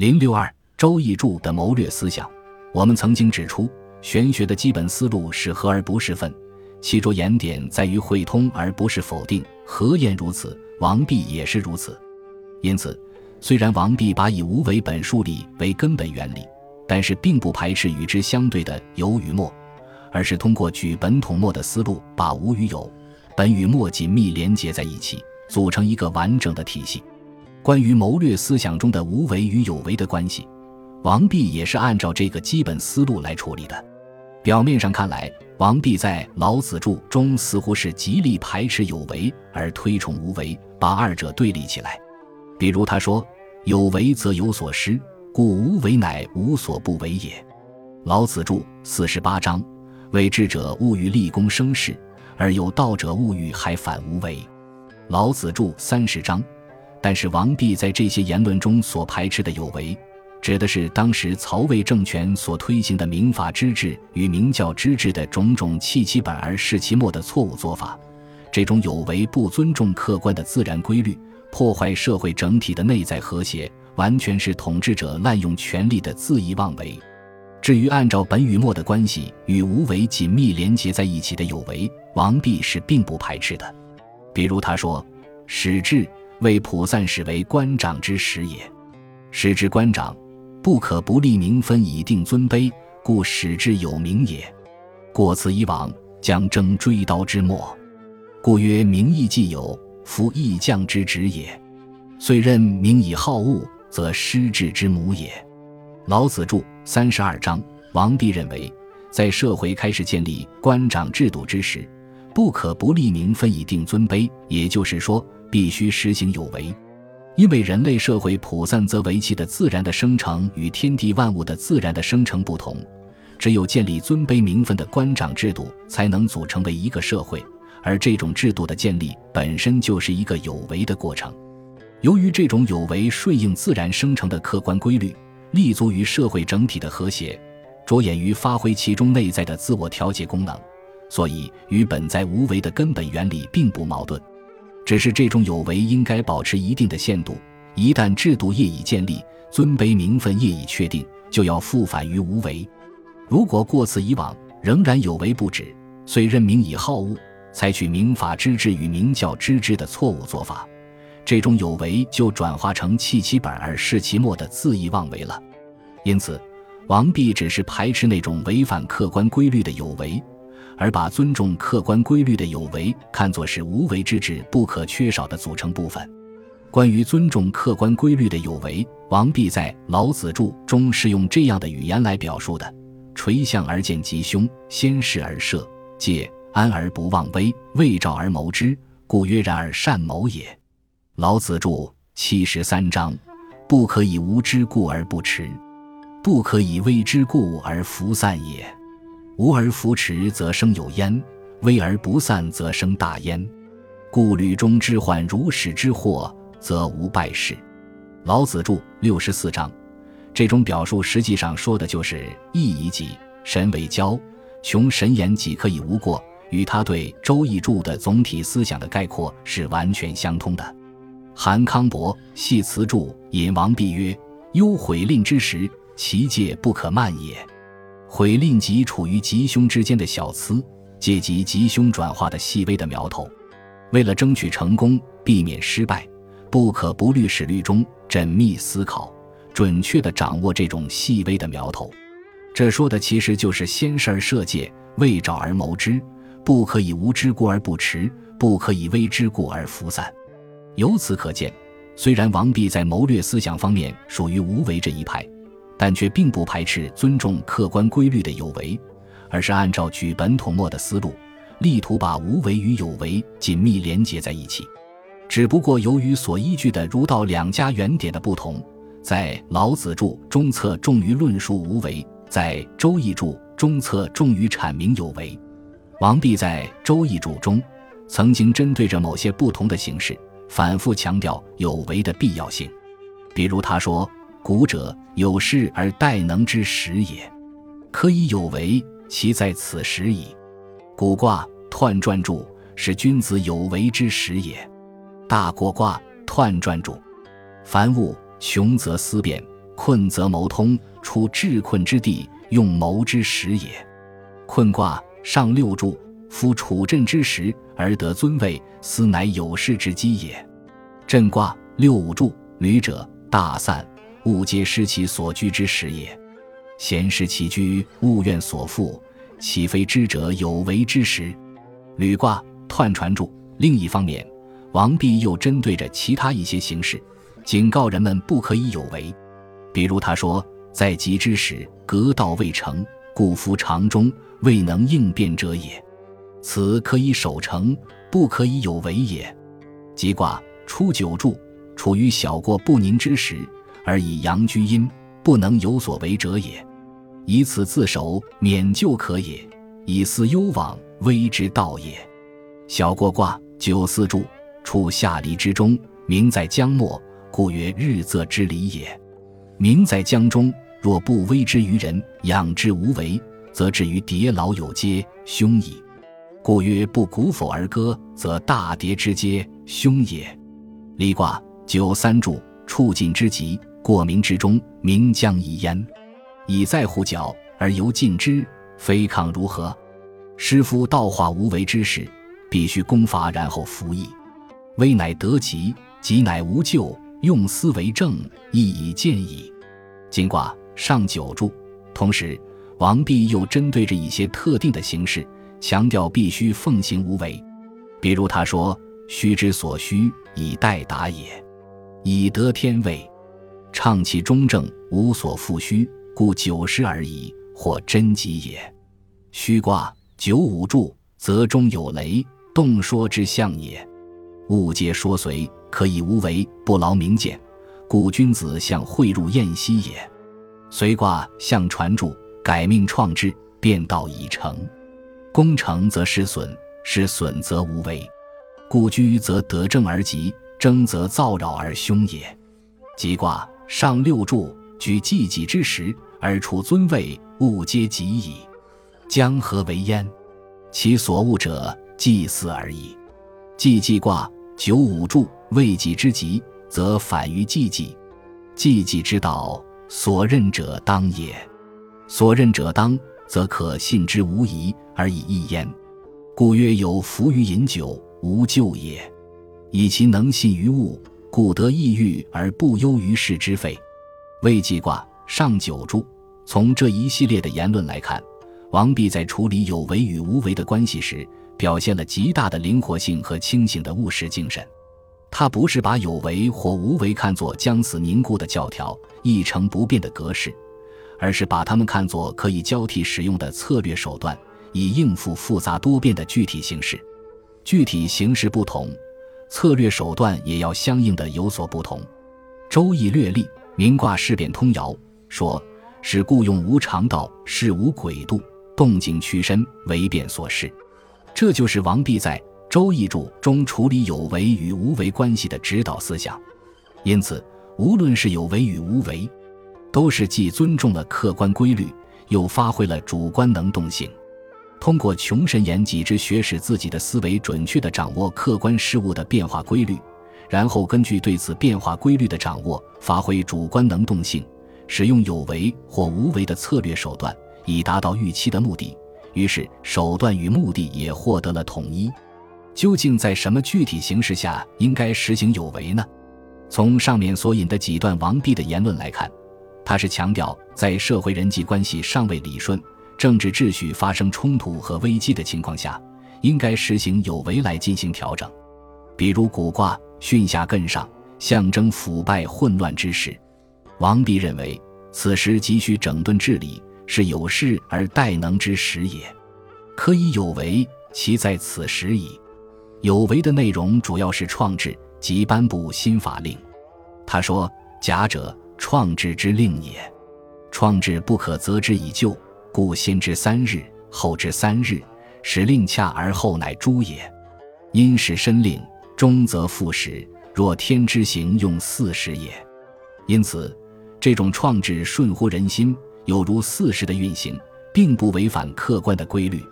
零六二《周易注》的谋略思想，我们曾经指出，玄学的基本思路是合而不是分，其着眼点在于会通而不是否定。何晏如此，王弼也是如此。因此，虽然王弼把以无为本树立为根本原理，但是并不排斥与之相对的有与没，而是通过举本统末的思路，把无与有、本与末紧密连结在一起，组成一个完整的体系。关于谋略思想中的无为与有为的关系，王弼也是按照这个基本思路来处理的。表面上看来，王弼在《老子注》中似乎是极力排斥有为而推崇无为，把二者对立起来。比如他说：“有为则有所失，故无为乃无所不为也。”《老子注》四十八章：“为智者务欲立功生事，而有道者务欲还反无为。”《老子注》三十章。但是王弼在这些言论中所排斥的有为，指的是当时曹魏政权所推行的民法之治与明教之治的种种弃其本而视其末的错误做法。这种有为不尊重客观的自然规律，破坏社会整体的内在和谐，完全是统治者滥用权力的恣意妄为。至于按照本与末的关系与无为紧密连结在一起的有为，王弼是并不排斥的。比如他说：“始至。”为普散始为官长之始也，使之官长，不可不立名分以定尊卑，故使之有名也。过此以往，将争追刀之末，故曰名义既有，夫义将之职也。虽任名以好恶，则失志之母也。老子著三十二章。王弼认为，在社会开始建立官长制度之时，不可不立名分以定尊卑，也就是说。必须实行有为，因为人类社会普散则为其的自然的生成与天地万物的自然的生成不同，只有建立尊卑名分的官长制度，才能组成为一个社会。而这种制度的建立本身就是一个有为的过程。由于这种有为顺应自然生成的客观规律，立足于社会整体的和谐，着眼于发挥其中内在的自我调节功能，所以与本在无为的根本原理并不矛盾。只是这种有为应该保持一定的限度，一旦制度业已建立，尊卑名分业已确定，就要复返于无为。如果过此以往，仍然有为不止，遂任名以好恶，采取明法之治与明教之治的错误做法，这种有为就转化成弃其本而视其末的恣意妄为了。因此，王弼只是排斥那种违反客观规律的有为。而把尊重客观规律的有为看作是无为之治不可缺少的组成部分。关于尊重客观规律的有为，王弼在《老子注》中是用这样的语言来表述的：“垂象而见吉凶，先视而设，戒安而不忘危，未兆而谋之，故曰然而善谋也。”《老子注》七十三章：“不可以无知故而不持，不可以危之故而弗散也。”无而扶持，则生有焉；危而不散，则生大焉。故履中之患，如始之祸，则无败事。老子著六十四章，这种表述实际上说的就是义以己，神为交，穷神言己可以无过，与他对《周易注》的总体思想的概括是完全相通的。韩康伯系辞注引王弼曰：“忧悔令之时，其戒不可慢也。”毁令即处于吉凶之间的小疵，借机吉凶转化的细微的苗头。为了争取成功，避免失败，不可不虑始虑终，缜密思考，准确地掌握这种细微的苗头。这说的其实就是先事而设戒，未兆而谋之，不可以无知故而不持，不可以危之故而弗散。由此可见，虽然王弼在谋略思想方面属于无为这一派。但却并不排斥尊重客观规律的有为，而是按照举本统末的思路，力图把无为与有为紧密连结在一起。只不过由于所依据的儒道两家原点的不同，在《老子注》中侧重于论述无为，在《周易注》中侧重于阐明有为。王弼在《周易注》中曾经针对着某些不同的形式，反复强调有为的必要性，比如他说。古者有事而待能之时也，可以有为，其在此时矣。古卦彖传注是君子有为之时也。大过卦彖传注，凡物穷则思变，困则谋通，处治困之地，用谋之时也。困卦上六柱，夫处震之时而得尊位，斯乃有事之机也。震卦六五柱，旅者大散，物皆失其所居之时也。闲适其居，物怨所附，岂非知者有为之时？履卦彖传注。另一方面，王弼又针对着其他一些形式，警告人们不可以有为。比如他说：“在极之时，革道未成，故夫长中未能应变者也。此可以守成，不可以有为也。”吉卦初九柱，处于小过不宁之时，而以阳居阴，不能有所为者也。以此自守，免救可也；以思忧往，危之道也。小过卦九四柱，处下离之中，名在江末，故曰日昃之离也。名在江中，若不危之于人，养之无为，则至于叠老有阶，凶矣。故曰不鼓否而歌，则大跌之阶，凶也。离卦九三柱，处尽之极，过名之中，名将以焉。以在乎角而犹尽之，非抗如何？师夫道化无为之时，必须攻伐然后服役。危乃得吉，吉乃无咎。用思为正，亦以见矣。今卦上九柱，同时王弼又针对着一些特定的形式，强调必须奉行无为。比如他说：“虚之所需，以待达也，以得天位，畅其中正，无所复虚。”故九十而已，或真吉也。虚卦九五柱，则中有雷，动说之象也。物皆说随，可以无为，不劳明鉴。故君子向汇入宴息也。随卦象传注，改命创之，变道已成。功成则失损，失损则无为。故居则得正而吉，争则造扰而凶也。吉卦上六柱，居济己之时。而处尊位，物皆己矣。江河为焉？其所恶者，祭祀而已。祭祭卦九五柱，为己之极，则反于祭祭。祭祭之道，所任者当也。所任者当，则可信之无疑而以义焉。故曰：有福于饮酒，无咎也。以其能信于物，故得抑郁而不忧于世之费。未济卦。上九柱，从这一系列的言论来看，王弼在处理有为与无为的关系时，表现了极大的灵活性和清醒的务实精神。他不是把有为或无为看作将死凝固的教条、一成不变的格式，而是把它们看作可以交替使用的策略手段，以应付复杂多变的具体形式。具体形式不同，策略手段也要相应的有所不同。《周易》略历，明卦事变通爻。说是故用无常道，事无轨度，动静屈伸，为变所示。这就是王弼在《周易注》中处理有为与无为关系的指导思想。因此，无论是有为与无为，都是既尊重了客观规律，又发挥了主观能动性。通过穷神研己之学，使自己的思维准确地掌握客观事物的变化规律，然后根据对此变化规律的掌握，发挥主观能动性。使用有为或无为的策略手段，以达到预期的目的。于是，手段与目的也获得了统一。究竟在什么具体形势下应该实行有为呢？从上面所引的几段王弼的言论来看，他是强调在社会人际关系尚未理顺、政治秩序发生冲突和危机的情况下，应该实行有为来进行调整。比如古卦巽下艮上，象征腐败混乱之时。王弼认为，此时急需整顿治理，是有势而待能之时也。可以有为，其在此时矣。有为的内容主要是创制及颁布新法令。他说：“假者，创制之令也。创制不可择之以旧，故先知三日，后知三日，使令洽而后乃诛也。因时申令，终则复始。若天之行，用四时也。因此。”这种创制顺乎人心，有如四时的运行，并不违反客观的规律。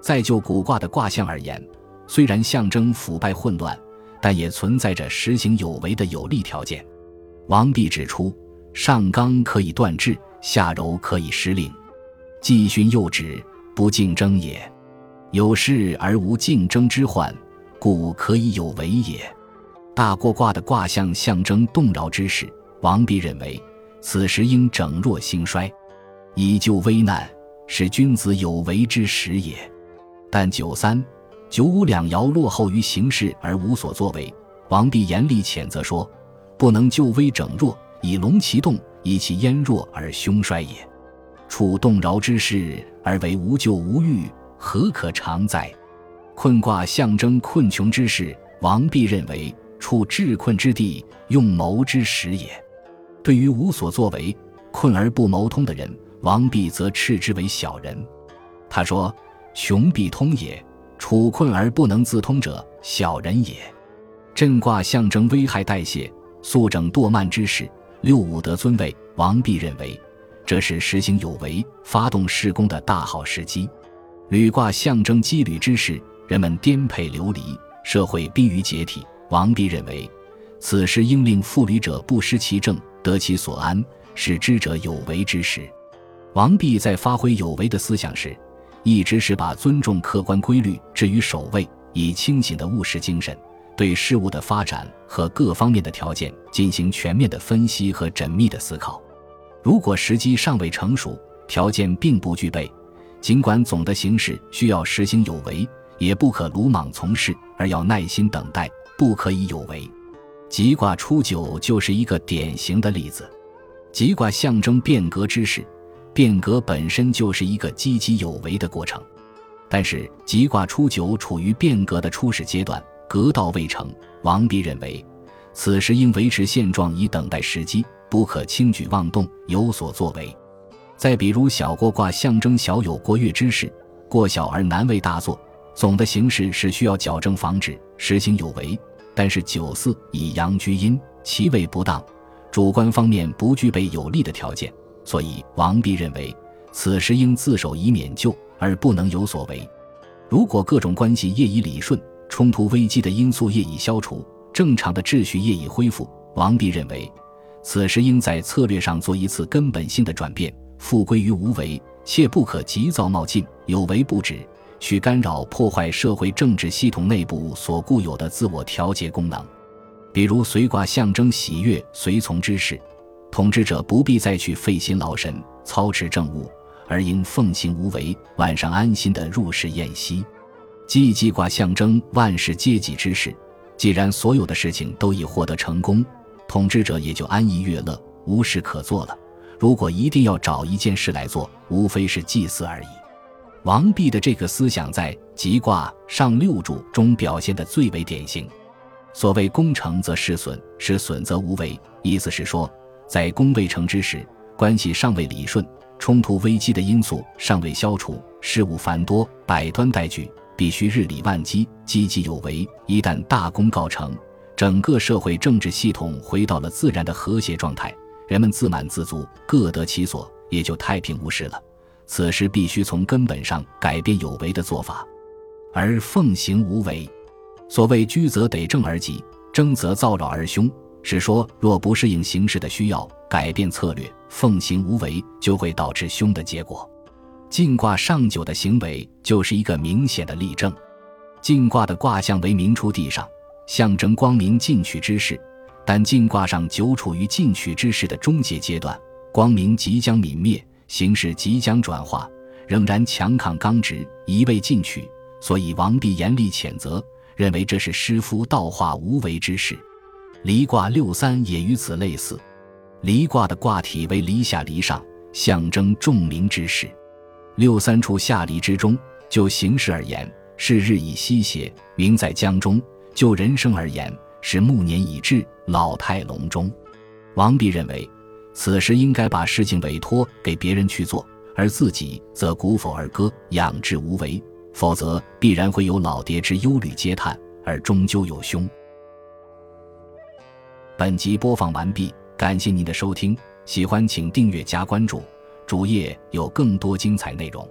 再就古卦的卦象而言，虽然象征腐败混乱，但也存在着实行有为的有利条件。王弼指出，上刚可以断质，下柔可以失令。既循右止，不竞争也。有事而无竞争之患，故可以有为也。大过卦的卦象象征动摇之势，王弼认为此时应整弱兴衰，以救危难，是君子有为之时也。但九三、九五两爻落后于形势而无所作为，王弼严厉谴责说：“不能救危整弱，以隆其动，以其焉弱而凶衰也。处动摇之势而为无救无欲，何可长哉？”困卦象征困穷之势，王弼认为。处至困之地，用谋之时也。对于无所作为、困而不谋通的人，王弼则斥之为小人。他说：“穷必通也，处困而不能自通者，小人也。”震卦象征危害代谢、速整惰慢之势，六五得尊位。王弼认为，这是实行有为、发动施工的大好时机。履卦象征羁旅之事，人们颠沛流离，社会逼于解体。王弼认为，此时应令负旅者不失其正，得其所安，使知者有为之时。王弼在发挥有为的思想时，一直是把尊重客观规律置于首位，以清醒的务实精神，对事物的发展和各方面的条件进行全面的分析和缜密的思考。如果时机尚未成熟，条件并不具备，尽管总的形势需要实行有为，也不可鲁莽从事，而要耐心等待。不可以有为，吉卦初九就是一个典型的例子。吉卦象征变革之势，变革本身就是一个积极有为的过程。但是吉卦初九处于变革的初始阶段，革道未成。王弼认为，此时应维持现状以等待时机，不可轻举妄动，有所作为。再比如小过卦象征小有过越之势，过小而难为大作，总的形势是需要矫正防止，实行有为。但是九四以阳居阴，其位不当，主观方面不具备有利的条件，所以王弼认为此时应自守以免救，而不能有所为。如果各种关系业已理顺，冲突危机的因素业已消除，正常的秩序业已恢复，王弼认为此时应在策略上做一次根本性的转变，复归于无为，切不可急躁冒进，有为不止。去干扰破坏社会政治系统内部所固有的自我调节功能，比如随卦象征喜悦随从之事，统治者不必再去费心劳神操持政务，而应奉行无为，晚上安心的入室宴席。既济卦象征万事皆济之事，既然所有的事情都已获得成功，统治者也就安逸悦乐，无事可做了。如果一定要找一件事来做，无非是祭祀而已。王弼的这个思想在吉卦上六柱中表现的最为典型。所谓功成则事损，事损则无为。意思是说，在功未成之时，关系尚未理顺，冲突危机的因素尚未消除，事务繁多，百端待举，必须日理万机，积极有为。一旦大功告成，整个社会政治系统回到了自然的和谐状态，人们自满自足，各得其所，也就太平无事了。此时必须从根本上改变有为的做法，而奉行无为。所谓居则得正而吉，争则造扰而凶，是说若不适应形势的需要，改变策略，奉行无为，就会导致凶的结果。进卦上九的行为就是一个明显的例证。进卦的卦象为明出地上，象征光明进取之势，但进卦上久处于进取之势的终结阶段，光明即将泯灭。形势即将转化，仍然强抗刚直，一味进取，所以王弼严厉谴责，认为这是师夫道化无为之事。离卦六三也与此类似，离卦的卦体为离下离上，象征众明之事。六三处下离之中，就形势而言是日已西斜，明在江中；就人生而言是暮年已至，老态龙钟。王弼认为。此时应该把事情委托给别人去做，而自己则鼓否而歌，养志无为，否则必然会有老爹之忧虑嗟叹，而终究有凶。本集播放完毕，感谢您的收听，喜欢请订阅加关注，主页有更多精彩内容。